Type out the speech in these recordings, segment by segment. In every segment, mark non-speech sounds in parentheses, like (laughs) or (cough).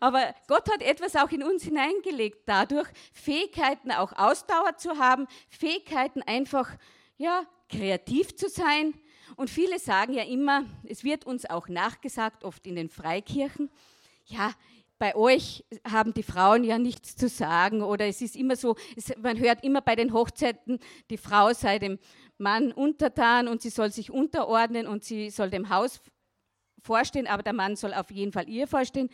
Aber Gott hat etwas auch in uns hineingelegt, dadurch Fähigkeiten auch Ausdauer zu haben, Fähigkeiten einfach ja kreativ zu sein. Und viele sagen ja immer, es wird uns auch nachgesagt, oft in den Freikirchen, ja, bei euch haben die Frauen ja nichts zu sagen oder es ist immer so, es, man hört immer bei den Hochzeiten, die Frau sei dem Mann untertan und sie soll sich unterordnen und sie soll dem Haus vorstehen, aber der Mann soll auf jeden Fall ihr vorstehen.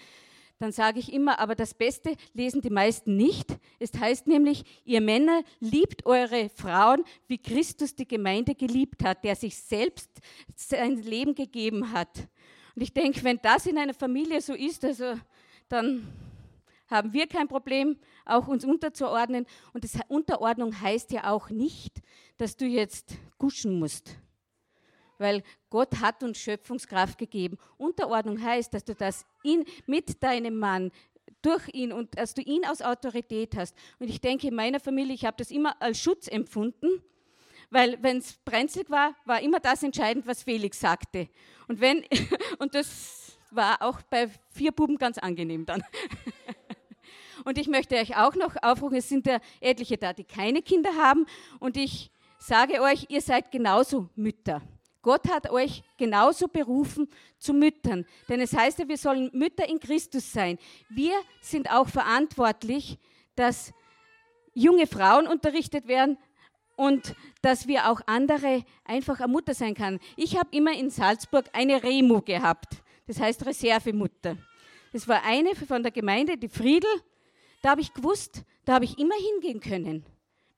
Dann sage ich immer, aber das Beste lesen die meisten nicht. Es heißt nämlich, ihr Männer liebt eure Frauen, wie Christus die Gemeinde geliebt hat, der sich selbst sein Leben gegeben hat. Und ich denke, wenn das in einer Familie so ist, also dann haben wir kein Problem, auch uns unterzuordnen. Und das, Unterordnung heißt ja auch nicht, dass du jetzt guschen musst. Weil Gott hat uns Schöpfungskraft gegeben. Unterordnung heißt, dass du das in, mit deinem Mann, durch ihn und dass du ihn aus Autorität hast. Und ich denke, in meiner Familie, ich habe das immer als Schutz empfunden, weil wenn es brenzlig war, war immer das entscheidend, was Felix sagte. Und, wenn, (laughs) und das war auch bei vier Buben ganz angenehm dann. (laughs) Und ich möchte euch auch noch aufrufen, es sind ja etliche da, die keine Kinder haben. Und ich sage euch, ihr seid genauso Mütter. Gott hat euch genauso berufen zu Müttern. Denn es heißt ja, wir sollen Mütter in Christus sein. Wir sind auch verantwortlich, dass junge Frauen unterrichtet werden und dass wir auch andere einfach eine Mutter sein können. Ich habe immer in Salzburg eine Remu gehabt. Das heißt Reservemutter. Das war eine von der Gemeinde, die Friedel. Da habe ich gewusst, da habe ich immer hingehen können,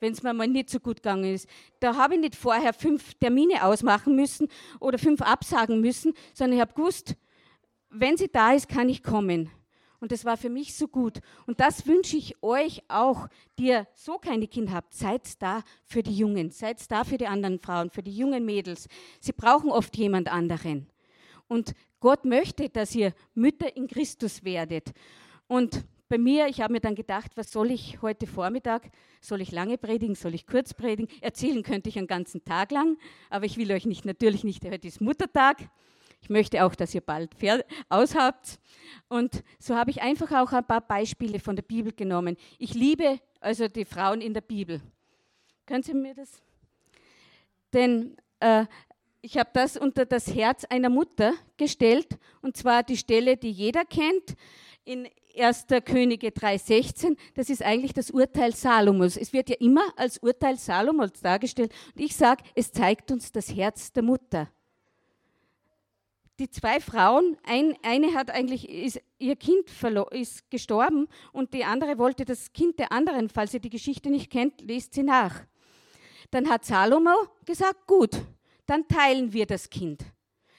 wenn es mir mal nicht so gut gegangen ist. Da habe ich nicht vorher fünf Termine ausmachen müssen oder fünf absagen müssen, sondern ich habe gewusst, wenn sie da ist, kann ich kommen. Und das war für mich so gut. Und das wünsche ich euch auch, die ihr so keine Kinder habt. Seid da für die Jungen, seid da für die anderen Frauen, für die jungen Mädels. Sie brauchen oft jemand anderen. Und Gott möchte, dass ihr Mütter in Christus werdet. Und bei mir, ich habe mir dann gedacht, was soll ich heute Vormittag? Soll ich lange predigen? Soll ich kurz predigen? Erzählen könnte ich einen ganzen Tag lang, aber ich will euch nicht, natürlich nicht, heute ist Muttertag. Ich möchte auch, dass ihr bald aushabt. Und so habe ich einfach auch ein paar Beispiele von der Bibel genommen. Ich liebe also die Frauen in der Bibel. Können Sie mir das? Denn äh, ich habe das unter das Herz einer Mutter gestellt, und zwar die Stelle, die jeder kennt in 1. Könige 3,16, das ist eigentlich das Urteil Salomos. Es wird ja immer als Urteil Salomos dargestellt. Und ich sage, es zeigt uns das Herz der Mutter. Die zwei Frauen, ein, eine hat eigentlich, ist, ihr Kind ist gestorben und die andere wollte das Kind der anderen, falls ihr die Geschichte nicht kennt, lest sie nach. Dann hat Salomo gesagt, gut, dann teilen wir das Kind.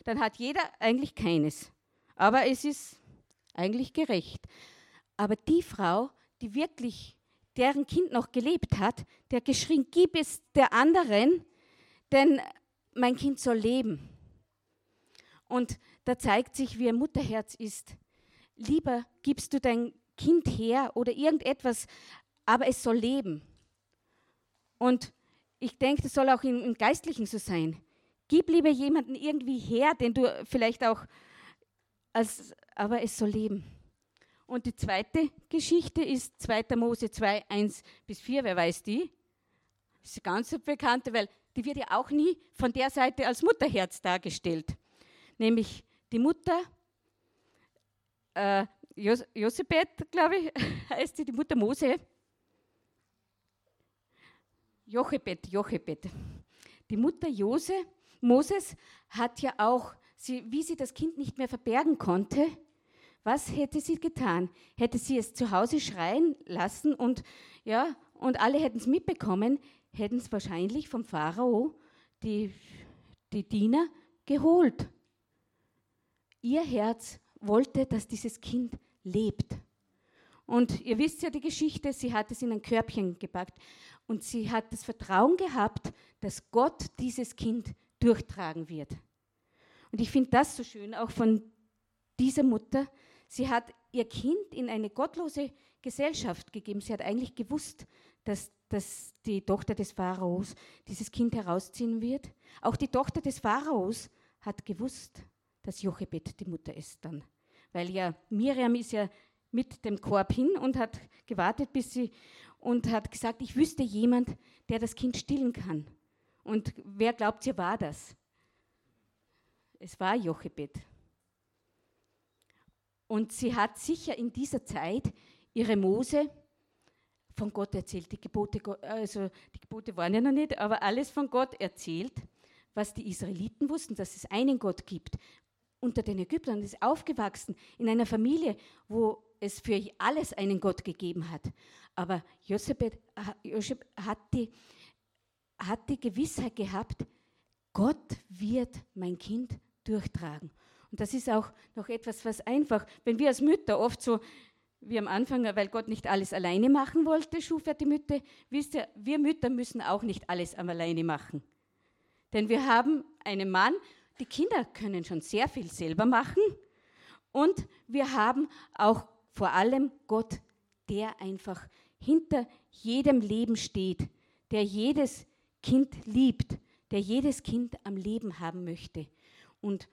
Dann hat jeder eigentlich keines. Aber es ist eigentlich gerecht. Aber die Frau, die wirklich deren Kind noch gelebt hat, der geschrien, gib es der anderen, denn mein Kind soll leben. Und da zeigt sich, wie ein Mutterherz ist. Lieber gibst du dein Kind her oder irgendetwas, aber es soll leben. Und ich denke, das soll auch im, im Geistlichen so sein. Gib lieber jemanden irgendwie her, den du vielleicht auch als, aber es soll leben. Und die zweite Geschichte ist 2. Mose 2, 1 bis 4. Wer weiß die? Das ist eine ganz bekannte, weil die wird ja auch nie von der Seite als Mutterherz dargestellt. Nämlich die Mutter, äh, Jos Josebet, glaube ich, (laughs) heißt sie, die Mutter Mose. Jochebed, Jochebed. Die Mutter Jose, Moses hat ja auch sie, wie sie das Kind nicht mehr verbergen konnte, was hätte sie getan? Hätte sie es zu Hause schreien lassen und, ja, und alle hätten es mitbekommen, hätten es wahrscheinlich vom Pharao die, die Diener geholt. Ihr Herz wollte, dass dieses Kind lebt. Und ihr wisst ja die Geschichte, sie hat es in ein Körbchen gepackt und sie hat das Vertrauen gehabt, dass Gott dieses Kind durchtragen wird. Und ich finde das so schön, auch von dieser Mutter. Sie hat ihr Kind in eine gottlose Gesellschaft gegeben. Sie hat eigentlich gewusst, dass, dass die Tochter des Pharaos dieses Kind herausziehen wird. Auch die Tochter des Pharaos hat gewusst, dass Jochebed die Mutter ist dann. Weil ja Miriam ist ja mit dem Korb hin und hat gewartet, bis sie und hat gesagt, ich wüsste jemand, der das Kind stillen kann. Und wer glaubt ihr war das? Es war Jochebed. Und sie hat sicher in dieser Zeit ihre Mose von Gott erzählt. Die Gebote, also die Gebote waren ja noch nicht, aber alles von Gott erzählt, was die Israeliten wussten, dass es einen Gott gibt. Unter den Ägyptern ist aufgewachsen in einer Familie, wo es für alles einen Gott gegeben hat. Aber Josef hat die, hat die Gewissheit gehabt, Gott wird mein Kind durchtragen. Und das ist auch noch etwas, was einfach, wenn wir als Mütter oft so, wie am Anfang, weil Gott nicht alles alleine machen wollte, schuf er die Mütter, wisst ihr, wir Mütter müssen auch nicht alles alleine machen. Denn wir haben einen Mann, die Kinder können schon sehr viel selber machen und wir haben auch vor allem Gott, der einfach hinter jedem Leben steht, der jedes Kind liebt, der jedes Kind am Leben haben möchte. Und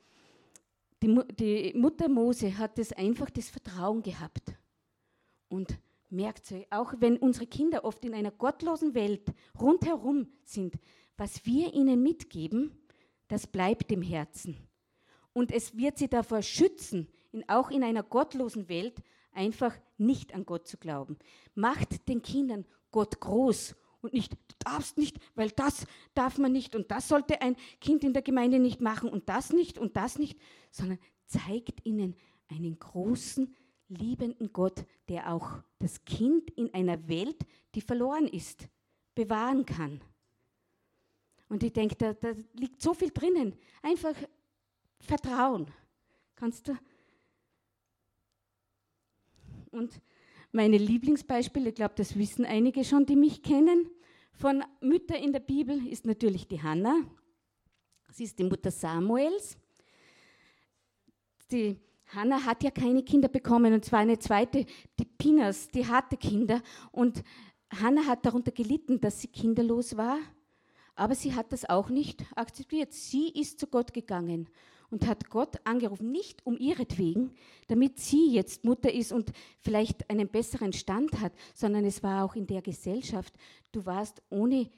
die, die Mutter Mose hat das einfach das Vertrauen gehabt. Und merkt euch, auch wenn unsere Kinder oft in einer gottlosen Welt rundherum sind, was wir ihnen mitgeben, das bleibt im Herzen. Und es wird sie davor schützen, in, auch in einer gottlosen Welt einfach nicht an Gott zu glauben. Macht den Kindern Gott groß und nicht, du darfst nicht, weil das darf man nicht und das sollte ein Kind in der Gemeinde nicht machen und das nicht und das nicht, sondern zeigt ihnen einen großen, liebenden Gott, der auch das Kind in einer Welt, die verloren ist, bewahren kann. Und ich denke, da, da liegt so viel drinnen. Einfach Vertrauen. Kannst du? Und meine Lieblingsbeispiele, ich glaube, das wissen einige schon, die mich kennen, von Mütter in der Bibel ist natürlich die Hannah. Sie ist die Mutter Samuels. Die Hannah hat ja keine Kinder bekommen und zwar eine zweite, die Pinas, die hatte Kinder. Und Hannah hat darunter gelitten, dass sie kinderlos war, aber sie hat das auch nicht akzeptiert. Sie ist zu Gott gegangen und hat Gott angerufen, nicht um ihretwegen, damit sie jetzt Mutter ist und vielleicht einen besseren Stand hat, sondern es war auch in der Gesellschaft. Du warst ohne,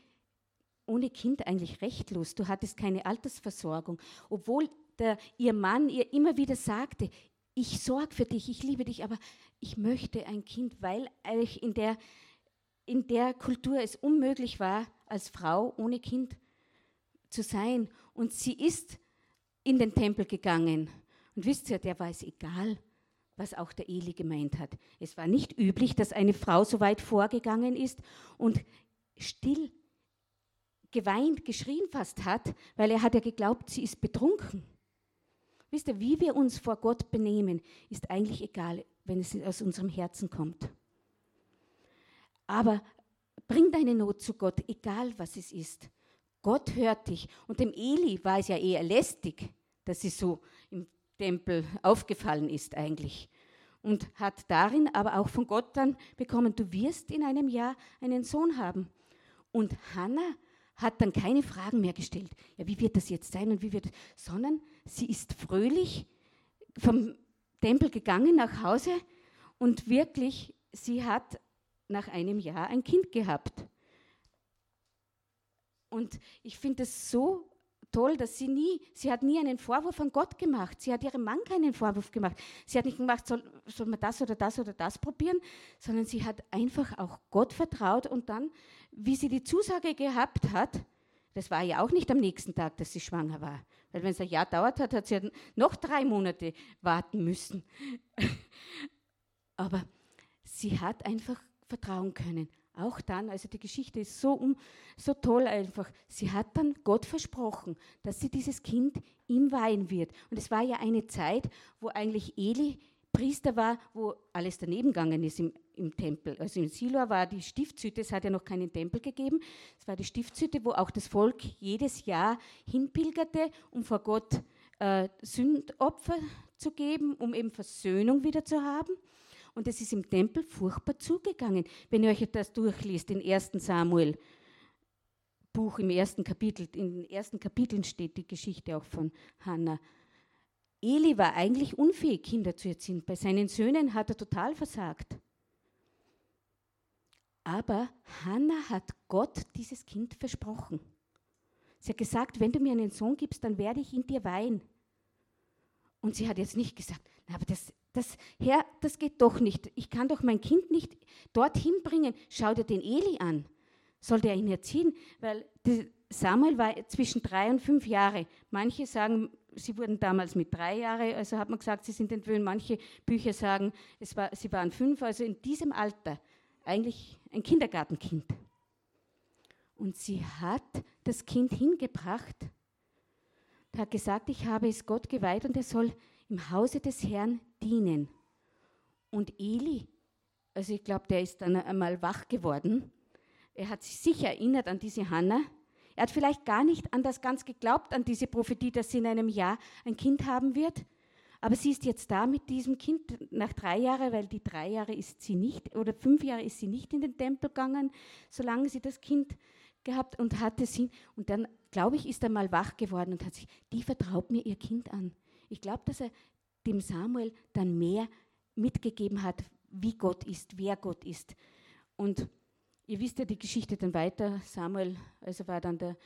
ohne Kind eigentlich rechtlos, du hattest keine Altersversorgung, obwohl der, ihr Mann ihr immer wieder sagte, ich sorge für dich, ich liebe dich, aber ich möchte ein Kind, weil euch in der, in der Kultur es unmöglich war, als Frau ohne Kind zu sein. Und sie ist in den Tempel gegangen. Und wisst ihr, der war es egal, was auch der Eli gemeint hat. Es war nicht üblich, dass eine Frau so weit vorgegangen ist und still geweint, geschrien fast hat, weil er hat ja geglaubt, sie ist betrunken. Wisst ihr, wie wir uns vor Gott benehmen, ist eigentlich egal, wenn es aus unserem Herzen kommt. Aber bring deine Not zu Gott, egal was es ist. Gott hört dich. Und dem Eli war es ja eher lästig, dass sie so im Tempel aufgefallen ist eigentlich. Und hat darin aber auch von Gott dann bekommen, du wirst in einem Jahr einen Sohn haben. Und Hannah hat dann keine Fragen mehr gestellt. Ja, wie wird das jetzt sein und wie wird, sondern sie ist fröhlich vom Tempel gegangen nach Hause und wirklich, sie hat nach einem Jahr ein Kind gehabt. Und ich finde es so toll, dass sie nie, sie hat nie einen Vorwurf an Gott gemacht. Sie hat ihrem Mann keinen Vorwurf gemacht. Sie hat nicht gemacht, soll, soll man das oder das oder das probieren, sondern sie hat einfach auch Gott vertraut und dann, wie sie die Zusage gehabt hat, das war ja auch nicht am nächsten Tag, dass sie schwanger war. Weil wenn es ein Jahr dauert hat, hat sie noch drei Monate warten müssen. (laughs) Aber sie hat einfach vertrauen können. Auch dann, also die Geschichte ist so, so toll einfach. Sie hat dann Gott versprochen, dass sie dieses Kind ihm weihen wird. Und es war ja eine Zeit, wo eigentlich Eli Priester war, wo alles daneben gegangen ist im, im Tempel. Also in Silo war die Stiftshütte, es hat ja noch keinen Tempel gegeben. Es war die Stiftshütte, wo auch das Volk jedes Jahr hinpilgerte, um vor Gott äh, Sündopfer zu geben, um eben Versöhnung wieder zu haben. Und es ist im Tempel furchtbar zugegangen. Wenn ihr euch das durchliest, in 1. Samuel, Buch im ersten Kapitel, in den ersten Kapiteln steht die Geschichte auch von Hannah. Eli war eigentlich unfähig, Kinder zu erziehen. Bei seinen Söhnen hat er total versagt. Aber Hannah hat Gott dieses Kind versprochen. Sie hat gesagt, wenn du mir einen Sohn gibst, dann werde ich in dir weihen. Und sie hat jetzt nicht gesagt, aber das, das, Herr, das geht doch nicht. Ich kann doch mein Kind nicht dorthin bringen. Schau dir den Eli an. Soll der ihn erziehen? Weil Samuel war zwischen drei und fünf Jahre. Manche sagen, sie wurden damals mit drei Jahren, also hat man gesagt, sie sind entwöhnt. Manche Bücher sagen, es war, sie waren fünf, also in diesem Alter eigentlich ein Kindergartenkind. Und sie hat das Kind hingebracht, hat gesagt, ich habe es Gott geweiht und er soll im Hause des Herrn dienen. Und Eli, also ich glaube, der ist dann einmal wach geworden. Er hat sich sicher erinnert an diese Hanna. Er hat vielleicht gar nicht an das ganz geglaubt, an diese Prophetie, dass sie in einem Jahr ein Kind haben wird. Aber sie ist jetzt da mit diesem Kind nach drei Jahren, weil die drei Jahre ist sie nicht, oder fünf Jahre ist sie nicht in den Tempel gegangen, solange sie das Kind gehabt und hatte sie. Und dann, glaube ich, ist er mal wach geworden und hat sich, die vertraut mir ihr Kind an. Ich glaube, dass er dem Samuel dann mehr mitgegeben hat, wie Gott ist, wer Gott ist. Und ihr wisst ja die Geschichte dann weiter. Samuel, also war dann der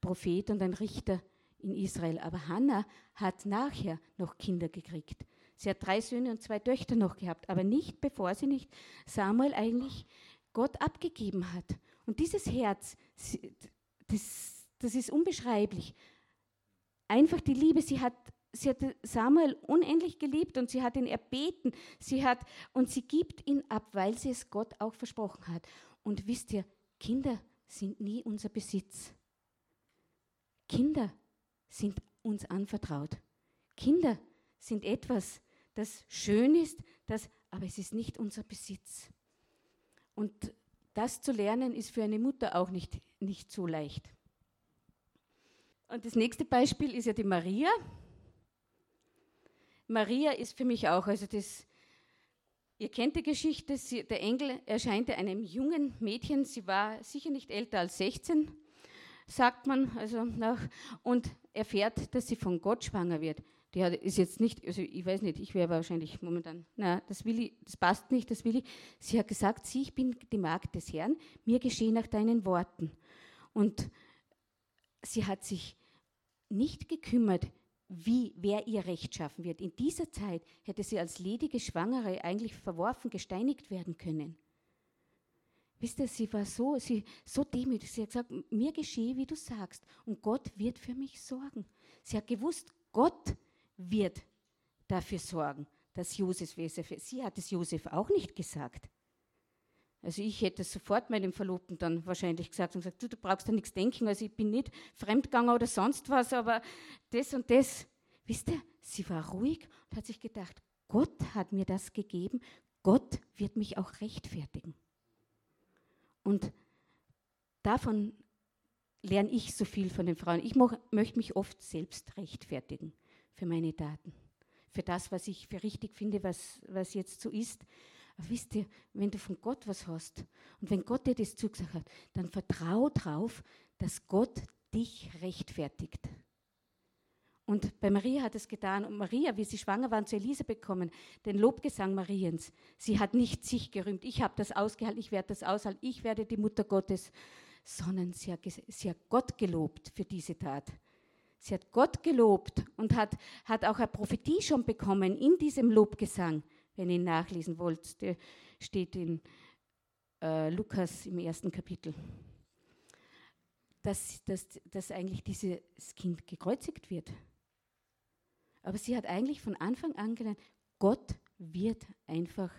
Prophet und ein Richter in Israel. Aber Hannah hat nachher noch Kinder gekriegt. Sie hat drei Söhne und zwei Töchter noch gehabt, aber nicht bevor sie nicht Samuel eigentlich Gott abgegeben hat. Und dieses Herz, das, das ist unbeschreiblich. Einfach die Liebe, sie hat, sie hat Samuel unendlich geliebt und sie hat ihn erbeten. Sie hat, und sie gibt ihn ab, weil sie es Gott auch versprochen hat. Und wisst ihr, Kinder sind nie unser Besitz. Kinder sind uns anvertraut. Kinder sind etwas, das schön ist, das, aber es ist nicht unser Besitz. Und das zu lernen ist für eine Mutter auch nicht, nicht so leicht. Und das nächste Beispiel ist ja die Maria. Maria ist für mich auch, also das, ihr kennt die Geschichte, sie, der Engel erscheinte einem jungen Mädchen, sie war sicher nicht älter als 16, sagt man, also nach, und erfährt, dass sie von Gott schwanger wird. Die ist jetzt nicht, also ich weiß nicht, ich wäre wahrscheinlich momentan, na, das will ich, das passt nicht, das will ich. Sie hat gesagt, sieh, ich bin die Magd des Herrn, mir geschehe nach deinen Worten. Und sie hat sich nicht gekümmert, wie, wer ihr Recht schaffen wird. In dieser Zeit hätte sie als ledige Schwangere eigentlich verworfen, gesteinigt werden können. Wisst ihr, sie war so, sie, so demütig. Sie hat gesagt, mir geschehe, wie du sagst. Und Gott wird für mich sorgen. Sie hat gewusst, Gott wird dafür sorgen, dass Josef, sie hat es Josef auch nicht gesagt. Also ich hätte sofort meinem Verlobten dann wahrscheinlich gesagt und gesagt, du, du brauchst da nichts denken, also ich bin nicht fremdgegangen oder sonst was, aber das und das. Wisst ihr, sie war ruhig und hat sich gedacht, Gott hat mir das gegeben, Gott wird mich auch rechtfertigen. Und davon lerne ich so viel von den Frauen. Ich möchte mich oft selbst rechtfertigen für meine Daten, für das, was ich für richtig finde, was, was jetzt so ist. Aber wisst ihr, wenn du von Gott was hast und wenn Gott dir das zugesagt hat, dann vertrau darauf, dass Gott dich rechtfertigt. Und bei Maria hat es getan. Und Maria, wie sie schwanger war, zu Elisabeth kommen, den Lobgesang Mariens. Sie hat nicht sich gerühmt, ich habe das ausgehalten, ich werde das aushalten, ich werde die Mutter Gottes, sondern sie hat, sie hat Gott gelobt für diese Tat. Sie hat Gott gelobt und hat, hat auch eine Prophetie schon bekommen in diesem Lobgesang. Wenn ihr ihn nachlesen wollt, der steht in äh, Lukas im ersten Kapitel. Dass, dass, dass eigentlich dieses Kind gekreuzigt wird. Aber sie hat eigentlich von Anfang an gelernt, Gott wird einfach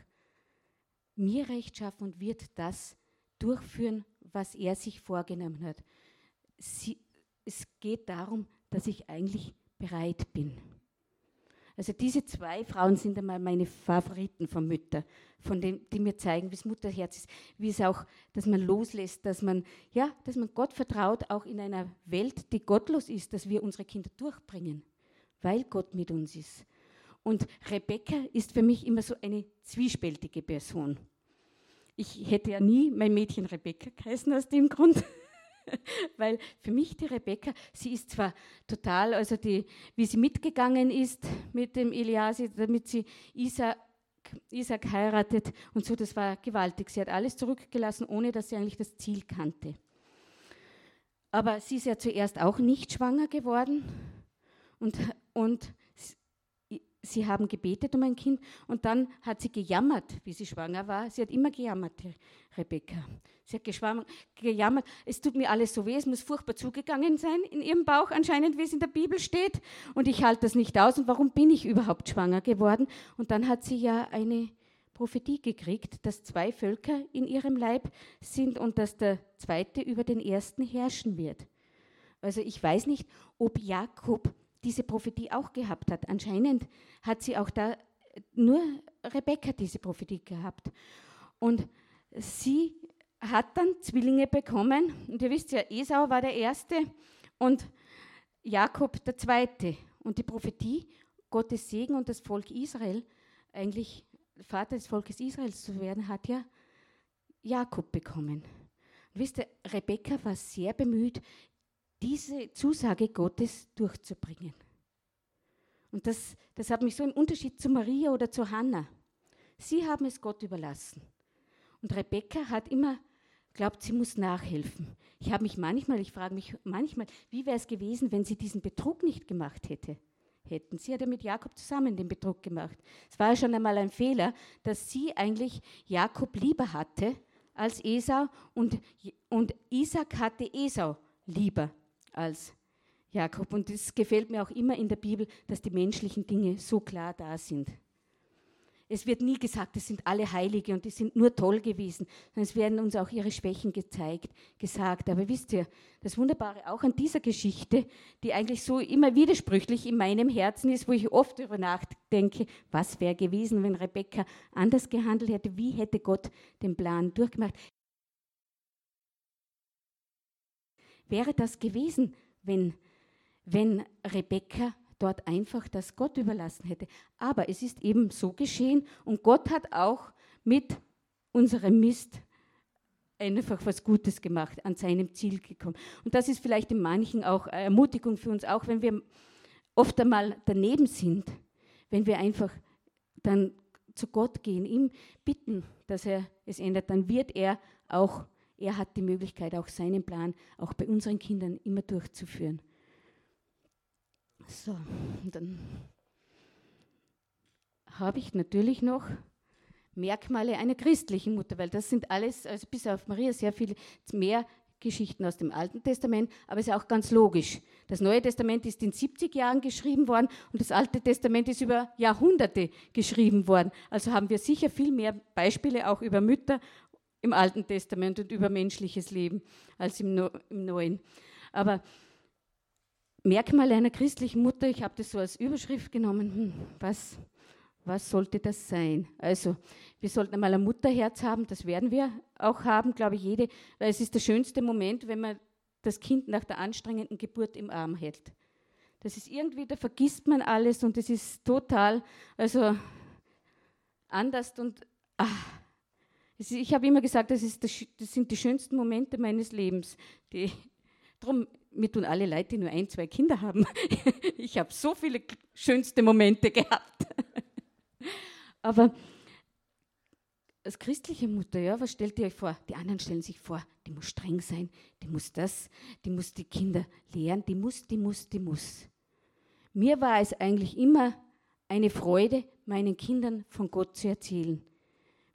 mir Recht schaffen und wird das durchführen, was er sich vorgenommen hat. Sie, es geht darum, dass ich eigentlich bereit bin. Also diese zwei Frauen sind einmal meine Favoriten von Müttern, von denen, die mir zeigen, wie es Mutterherz ist, wie es auch, dass man loslässt, dass man, ja, dass man Gott vertraut, auch in einer Welt, die gottlos ist, dass wir unsere Kinder durchbringen weil Gott mit uns ist. Und Rebecca ist für mich immer so eine zwiespältige Person. Ich hätte ja nie mein Mädchen Rebecca geheißen aus dem Grund. (laughs) Weil für mich die Rebecca, sie ist zwar total, also die, wie sie mitgegangen ist mit dem Eliasi, damit sie Isaac, Isaac heiratet und so, das war gewaltig. Sie hat alles zurückgelassen, ohne dass sie eigentlich das Ziel kannte. Aber sie ist ja zuerst auch nicht schwanger geworden und, und sie haben gebetet um ein Kind und dann hat sie gejammert, wie sie schwanger war. Sie hat immer gejammert, Rebecca. Sie hat gejammert, es tut mir alles so weh, es muss furchtbar zugegangen sein in ihrem Bauch, anscheinend, wie es in der Bibel steht. Und ich halte das nicht aus. Und warum bin ich überhaupt schwanger geworden? Und dann hat sie ja eine Prophetie gekriegt, dass zwei Völker in ihrem Leib sind und dass der zweite über den ersten herrschen wird. Also ich weiß nicht, ob Jakob diese Prophetie auch gehabt hat. Anscheinend hat sie auch da nur Rebekka diese Prophetie gehabt. Und sie hat dann Zwillinge bekommen. Und ihr wisst ja, Esau war der Erste und Jakob der Zweite. Und die Prophetie, Gottes Segen und das Volk Israel, eigentlich Vater des Volkes Israels zu werden, hat ja Jakob bekommen. Und wisst ihr, Rebekka war sehr bemüht, diese Zusage Gottes durchzubringen. Und das, das hat mich so im Unterschied zu Maria oder zu Hannah. Sie haben es Gott überlassen. Und Rebecca hat immer glaubt, sie muss nachhelfen. Ich habe mich manchmal, ich frage mich manchmal, wie wäre es gewesen, wenn sie diesen Betrug nicht gemacht hätte? Hätten. Sie hat ja mit Jakob zusammen den Betrug gemacht. Es war ja schon einmal ein Fehler, dass sie eigentlich Jakob lieber hatte als Esau und, und Isaac hatte Esau lieber als Jakob. Und es gefällt mir auch immer in der Bibel, dass die menschlichen Dinge so klar da sind. Es wird nie gesagt, es sind alle Heilige und die sind nur toll gewesen, sondern es werden uns auch ihre Schwächen gezeigt, gesagt. Aber wisst ihr, das Wunderbare auch an dieser Geschichte, die eigentlich so immer widersprüchlich in meinem Herzen ist, wo ich oft darüber nachdenke, was wäre gewesen, wenn Rebecca anders gehandelt hätte, wie hätte Gott den Plan durchgemacht. Wäre das gewesen, wenn, wenn Rebecca dort einfach das Gott überlassen hätte. Aber es ist eben so geschehen und Gott hat auch mit unserem Mist einfach was Gutes gemacht, an seinem Ziel gekommen. Und das ist vielleicht in manchen auch Ermutigung für uns, auch wenn wir oft einmal daneben sind, wenn wir einfach dann zu Gott gehen, ihm bitten, dass er es ändert, dann wird er auch, er hat die Möglichkeit, auch seinen Plan auch bei unseren Kindern immer durchzuführen. So, dann habe ich natürlich noch Merkmale einer christlichen Mutter, weil das sind alles, also bis auf Maria, sehr viel mehr Geschichten aus dem Alten Testament, aber es ist auch ganz logisch. Das Neue Testament ist in 70 Jahren geschrieben worden und das Alte Testament ist über Jahrhunderte geschrieben worden. Also haben wir sicher viel mehr Beispiele auch über Mütter im Alten Testament und über menschliches Leben als im, Neuen. Aber Merkmal einer christlichen Mutter, ich habe das so als Überschrift genommen, hm, was, was sollte das sein? Also, wir sollten einmal ein Mutterherz haben, das werden wir auch haben, glaube ich, jede, weil es ist der schönste Moment, wenn man das Kind nach der anstrengenden Geburt im Arm hält. Das ist irgendwie, da vergisst man alles und es ist total, also anders und ach, ich habe immer gesagt, das, ist das, das sind die schönsten Momente meines Lebens. Die, drum mir tun alle Leute, die nur ein, zwei Kinder haben. (laughs) Ich habe so viele schönste Momente (laughs) gehabt. Aber als christliche Mutter, ja, was stellt ihr euch vor? Die anderen stellen sich vor, die muss streng sein, die muss das, die muss die Kinder lehren, die muss, die muss, die muss. Mir war es eigentlich immer eine Freude, meinen Kindern von Gott zu erzählen.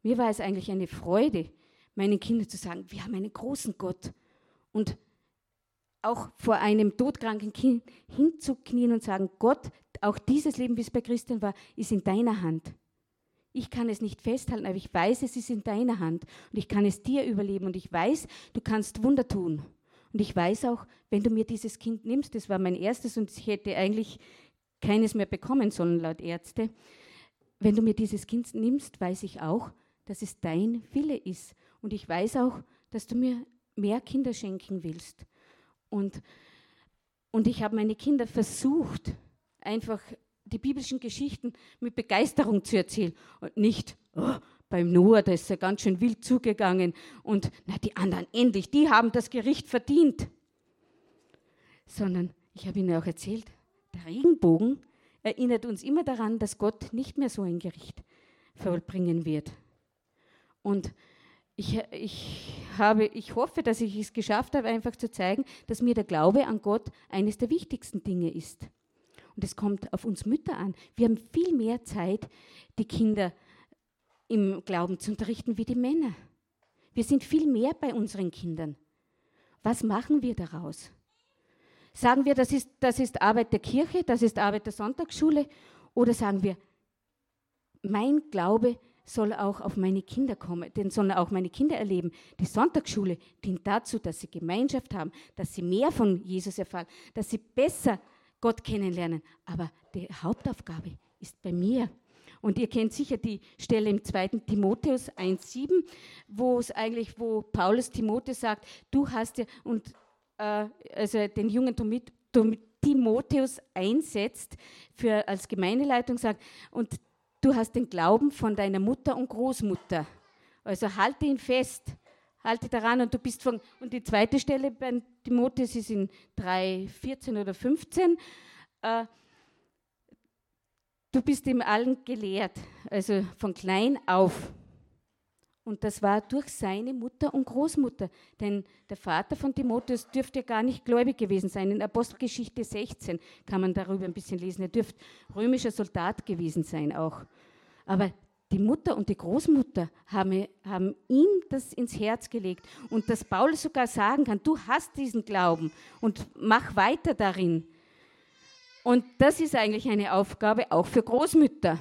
Mir war es eigentlich eine Freude, meinen Kindern zu sagen, wir haben einen großen Gott. Und auch vor einem todkranken Kind hinzuknien und sagen, Gott, auch dieses Leben, wie es bei Christian war, ist in deiner Hand. Ich kann es nicht festhalten, aber ich weiß, es ist in deiner Hand und ich kann es dir überleben und ich weiß, du kannst Wunder tun. Und ich weiß auch, wenn du mir dieses Kind nimmst, das war mein erstes und ich hätte eigentlich keines mehr bekommen sollen laut Ärzte, wenn du mir dieses Kind nimmst, weiß ich auch, dass es dein Wille ist. Und ich weiß auch, dass du mir mehr Kinder schenken willst. Und, und ich habe meine Kinder versucht, einfach die biblischen Geschichten mit Begeisterung zu erzählen und nicht, oh, beim Noah, da ist er ganz schön wild zugegangen und na, die anderen endlich, die haben das Gericht verdient. Sondern ich habe Ihnen auch erzählt, der Regenbogen erinnert uns immer daran, dass Gott nicht mehr so ein Gericht vollbringen wird. Und ich, ich, habe, ich hoffe, dass ich es geschafft habe, einfach zu zeigen, dass mir der Glaube an Gott eines der wichtigsten Dinge ist. Und es kommt auf uns Mütter an. Wir haben viel mehr Zeit, die Kinder im Glauben zu unterrichten wie die Männer. Wir sind viel mehr bei unseren Kindern. Was machen wir daraus? Sagen wir, das ist, das ist Arbeit der Kirche, das ist Arbeit der Sonntagsschule? Oder sagen wir, mein Glaube soll auch auf meine Kinder kommen, den sollen auch meine Kinder erleben. Die Sonntagsschule dient dazu, dass sie Gemeinschaft haben, dass sie mehr von Jesus erfahren, dass sie besser Gott kennenlernen. Aber die Hauptaufgabe ist bei mir. Und ihr kennt sicher die Stelle im 2. Timotheus 1,7, wo es eigentlich, wo Paulus Timotheus sagt, du hast ja, und äh, also den jungen Timotheus einsetzt für, als Gemeindeleitung, sagt, und du hast den Glauben von deiner Mutter und Großmutter. Also halte ihn fest, halte daran und du bist von, und die zweite Stelle bei Timotheus ist in 3, 14 oder 15, äh, du bist im Allen gelehrt, also von klein auf. Und das war durch seine Mutter und Großmutter. Denn der Vater von Timotheus dürfte gar nicht gläubig gewesen sein. In Apostelgeschichte 16 kann man darüber ein bisschen lesen. Er dürfte römischer Soldat gewesen sein auch. Aber die Mutter und die Großmutter haben, haben ihm das ins Herz gelegt. Und dass Paulus sogar sagen kann, du hast diesen Glauben und mach weiter darin. Und das ist eigentlich eine Aufgabe auch für Großmütter.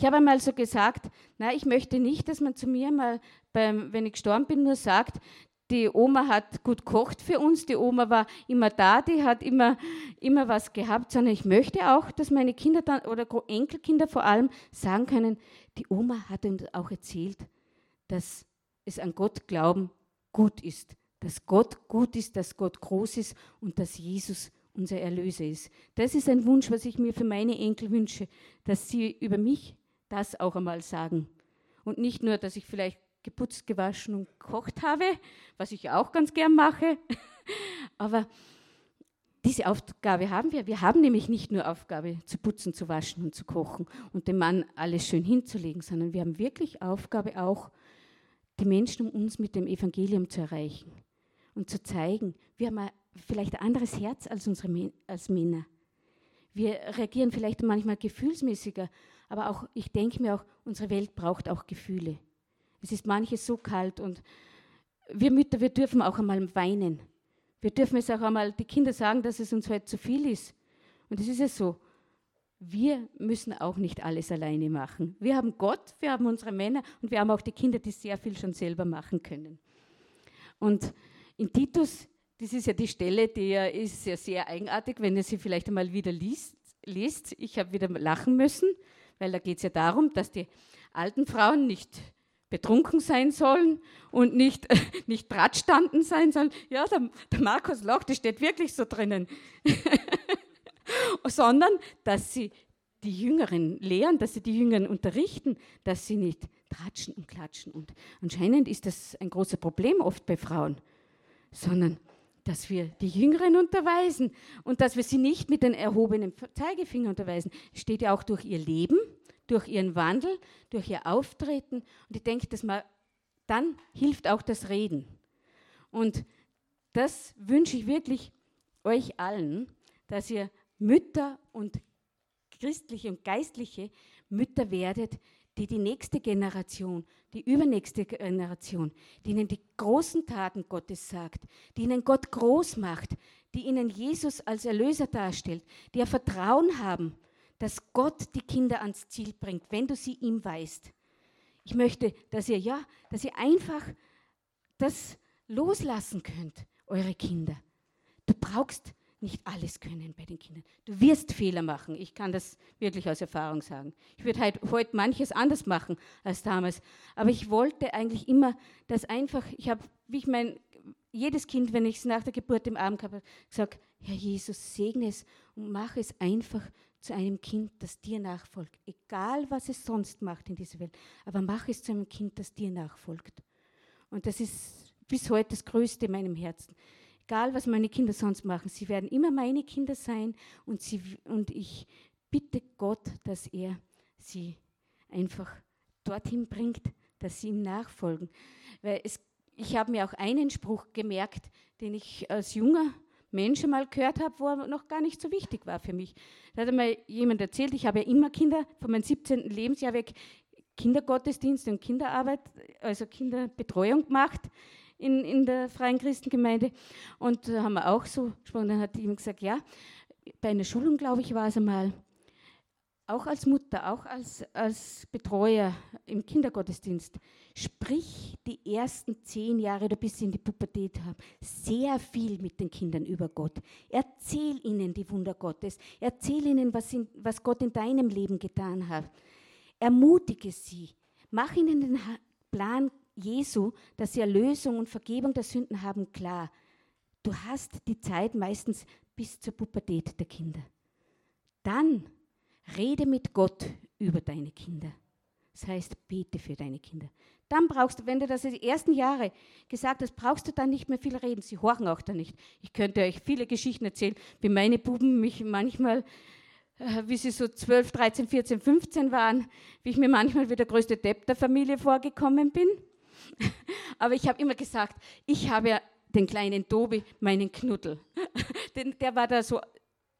Ich habe einmal so gesagt, na, ich möchte nicht, dass man zu mir mal, beim, wenn ich gestorben bin, nur sagt, die Oma hat gut kocht für uns, die Oma war immer da, die hat immer, immer was gehabt, sondern ich möchte auch, dass meine Kinder dann, oder Enkelkinder vor allem sagen können, die Oma hat uns auch erzählt, dass es an Gott glauben gut ist, dass Gott gut ist, dass Gott groß ist und dass Jesus unser Erlöser ist. Das ist ein Wunsch, was ich mir für meine Enkel wünsche, dass sie über mich das auch einmal sagen. Und nicht nur, dass ich vielleicht geputzt, gewaschen und gekocht habe, was ich auch ganz gern mache, (laughs) aber diese Aufgabe haben wir. Wir haben nämlich nicht nur Aufgabe zu putzen, zu waschen und zu kochen und dem Mann alles schön hinzulegen, sondern wir haben wirklich Aufgabe auch, die Menschen um uns mit dem Evangelium zu erreichen und zu zeigen, wir haben vielleicht ein anderes Herz als unsere als Männer. Wir reagieren vielleicht manchmal gefühlsmäßiger aber auch, ich denke mir auch, unsere Welt braucht auch Gefühle. Es ist manches so kalt und wir Mütter, wir dürfen auch einmal weinen. Wir dürfen es auch einmal, die Kinder sagen, dass es uns heute zu viel ist. Und es ist ja so, wir müssen auch nicht alles alleine machen. Wir haben Gott, wir haben unsere Männer und wir haben auch die Kinder, die sehr viel schon selber machen können. Und in Titus, das ist ja die Stelle, die ist ja sehr eigenartig, wenn ihr sie vielleicht einmal wieder liest. liest. Ich habe wieder lachen müssen, weil da geht es ja darum, dass die alten Frauen nicht betrunken sein sollen und nicht, (laughs) nicht Drahtstanden sein sollen. Ja, der, der Markus Loch, das steht wirklich so drinnen. (laughs) Sondern, dass sie die Jüngeren lehren, dass sie die Jüngeren unterrichten, dass sie nicht tratschen und klatschen. Und anscheinend ist das ein großes Problem oft bei Frauen, sondern dass wir die Jüngeren unterweisen und dass wir sie nicht mit den erhobenen Zeigefinger unterweisen. Steht ja auch durch ihr Leben, durch ihren Wandel, durch ihr Auftreten. Und ich denke, dass man, dann hilft auch das Reden. Und das wünsche ich wirklich euch allen, dass ihr Mütter und christliche und geistliche Mütter werdet, die die nächste Generation, die übernächste Generation, die ihnen die großen Taten Gottes sagt, die ihnen Gott groß macht, die ihnen Jesus als Erlöser darstellt, die ihr Vertrauen haben, dass Gott die Kinder ans Ziel bringt, wenn du sie ihm weißt. Ich möchte, dass ihr ja, dass ihr einfach das loslassen könnt, eure Kinder. Du brauchst nicht alles können bei den Kindern. Du wirst Fehler machen. Ich kann das wirklich aus Erfahrung sagen. Ich würde halt heute manches anders machen als damals. Aber ich wollte eigentlich immer, dass einfach, ich habe, wie ich mein, jedes Kind, wenn ich es nach der Geburt im Arm habe, gesagt, Herr Jesus, segne es und mach es einfach zu einem Kind, das dir nachfolgt. Egal, was es sonst macht in dieser Welt, aber mach es zu einem Kind, das dir nachfolgt. Und das ist bis heute das Größte in meinem Herzen. Egal, was meine Kinder sonst machen, sie werden immer meine Kinder sein und, sie, und ich bitte Gott, dass er sie einfach dorthin bringt, dass sie ihm nachfolgen. Weil es, ich habe mir auch einen Spruch gemerkt, den ich als junger Mensch mal gehört habe, wo er noch gar nicht so wichtig war für mich. Da hat mir jemand erzählt, ich habe ja immer Kinder, von meinem 17. Lebensjahr weg Kindergottesdienst und Kinderarbeit, also Kinderbetreuung gemacht in, in der Freien Christengemeinde. Und da haben wir auch so gesprochen, dann hat jemand gesagt, ja, bei einer Schulung, glaube ich, war es einmal, auch als Mutter, auch als, als Betreuer im Kindergottesdienst, sprich die ersten zehn Jahre oder bis sie in die Pubertät haben, sehr viel mit den Kindern über Gott. Erzähl ihnen die Wunder Gottes. Erzähl ihnen, was, in, was Gott in deinem Leben getan hat. Ermutige sie. Mach ihnen den Plan Jesu, dass sie Erlösung und Vergebung der Sünden haben, klar. Du hast die Zeit meistens bis zur Pubertät der Kinder. Dann Rede mit Gott über deine Kinder. Das heißt, bete für deine Kinder. Dann brauchst du, wenn du das die ersten Jahre gesagt hast, brauchst du dann nicht mehr viel reden. Sie horchen auch da nicht. Ich könnte euch viele Geschichten erzählen, wie meine Buben mich manchmal, äh, wie sie so 12, 13, 14, 15 waren, wie ich mir manchmal wie der größte Depp der Familie vorgekommen bin. (laughs) Aber ich habe immer gesagt, ich habe ja den kleinen Tobi, meinen Knuddel. (laughs) der war da so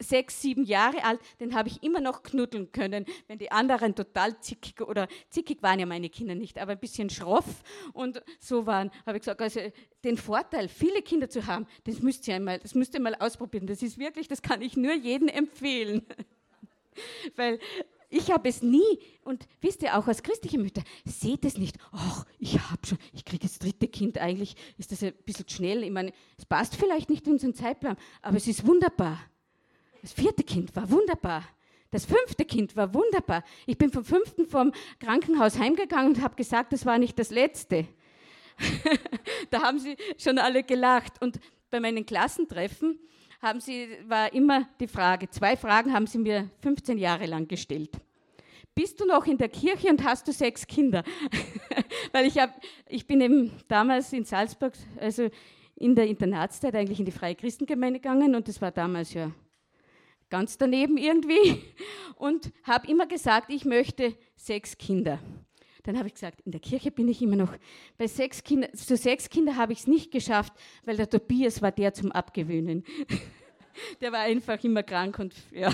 sechs, sieben Jahre alt, den habe ich immer noch knuddeln können, wenn die anderen total zickig oder zickig waren ja meine Kinder nicht, aber ein bisschen schroff und so waren, habe ich gesagt, also den Vorteil, viele Kinder zu haben, das müsst ihr einmal, das müsst ihr mal ausprobieren. Das ist wirklich, das kann ich nur jedem empfehlen. (laughs) Weil ich habe es nie, und wisst ihr auch als christliche Mütter, seht es nicht, ach, ich habe schon, ich kriege das dritte Kind, eigentlich ist das ein bisschen schnell. Ich meine, es passt vielleicht nicht in unseren Zeitplan, aber es ist wunderbar. Das vierte Kind war wunderbar. Das fünfte Kind war wunderbar. Ich bin vom fünften vom Krankenhaus heimgegangen und habe gesagt, das war nicht das letzte. (laughs) da haben sie schon alle gelacht. Und bei meinen Klassentreffen haben sie, war immer die Frage, zwei Fragen haben sie mir 15 Jahre lang gestellt. Bist du noch in der Kirche und hast du sechs Kinder? (laughs) Weil ich, hab, ich bin eben damals in Salzburg, also in der Internatszeit eigentlich in die Freie Christengemeinde gegangen und das war damals ja ganz daneben irgendwie und habe immer gesagt, ich möchte sechs Kinder. Dann habe ich gesagt, in der Kirche bin ich immer noch. Bei sechs Kinder, zu sechs Kinder habe ich es nicht geschafft, weil der Tobias war der zum Abgewöhnen. (laughs) Der war einfach immer krank und ja.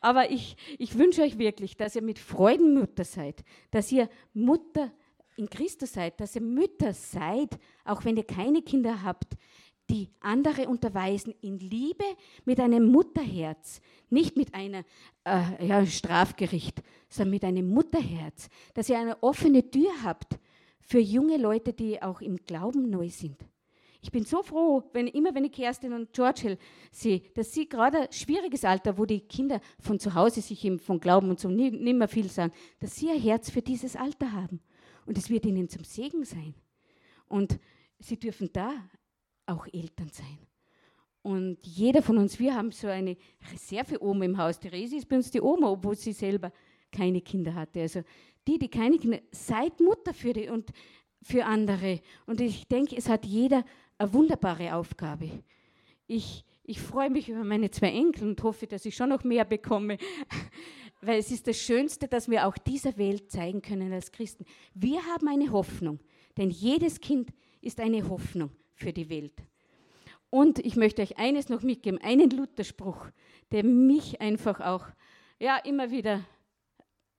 Aber ich, ich wünsche euch wirklich, dass ihr mit Freuden Mutter seid, dass ihr Mutter in Christus seid, dass ihr Mütter seid, auch wenn ihr keine Kinder habt, die andere unterweisen in Liebe mit einem Mutterherz, nicht mit einem äh, ja, Strafgericht, sondern mit einem Mutterherz, dass ihr eine offene Tür habt für junge Leute, die auch im Glauben neu sind. Ich bin so froh, wenn, immer wenn ich Kerstin und George sehe, dass sie gerade ein schwieriges Alter, wo die Kinder von zu Hause sich eben von Glauben und so mehr viel sagen, dass sie ein Herz für dieses Alter haben. Und es wird ihnen zum Segen sein. Und sie dürfen da auch Eltern sein. Und jeder von uns, wir haben so eine Reserve Oma im Haus. Therese ist bei uns die Oma, obwohl sie selber keine Kinder hatte. Also die, die keine Kinder, seid Mutter für die und für andere. Und ich denke, es hat jeder eine wunderbare Aufgabe. Ich, ich freue mich über meine zwei Enkel und hoffe, dass ich schon noch mehr bekomme, (laughs) weil es ist das Schönste, dass wir auch dieser Welt zeigen können als Christen. Wir haben eine Hoffnung, denn jedes Kind ist eine Hoffnung für die Welt. Und ich möchte euch eines noch mitgeben, einen Lutherspruch, der mich einfach auch ja, immer wieder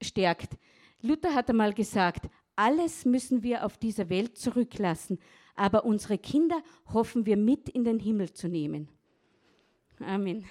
stärkt. Luther hat einmal gesagt, alles müssen wir auf dieser Welt zurücklassen, aber unsere Kinder hoffen wir mit in den Himmel zu nehmen. Amen.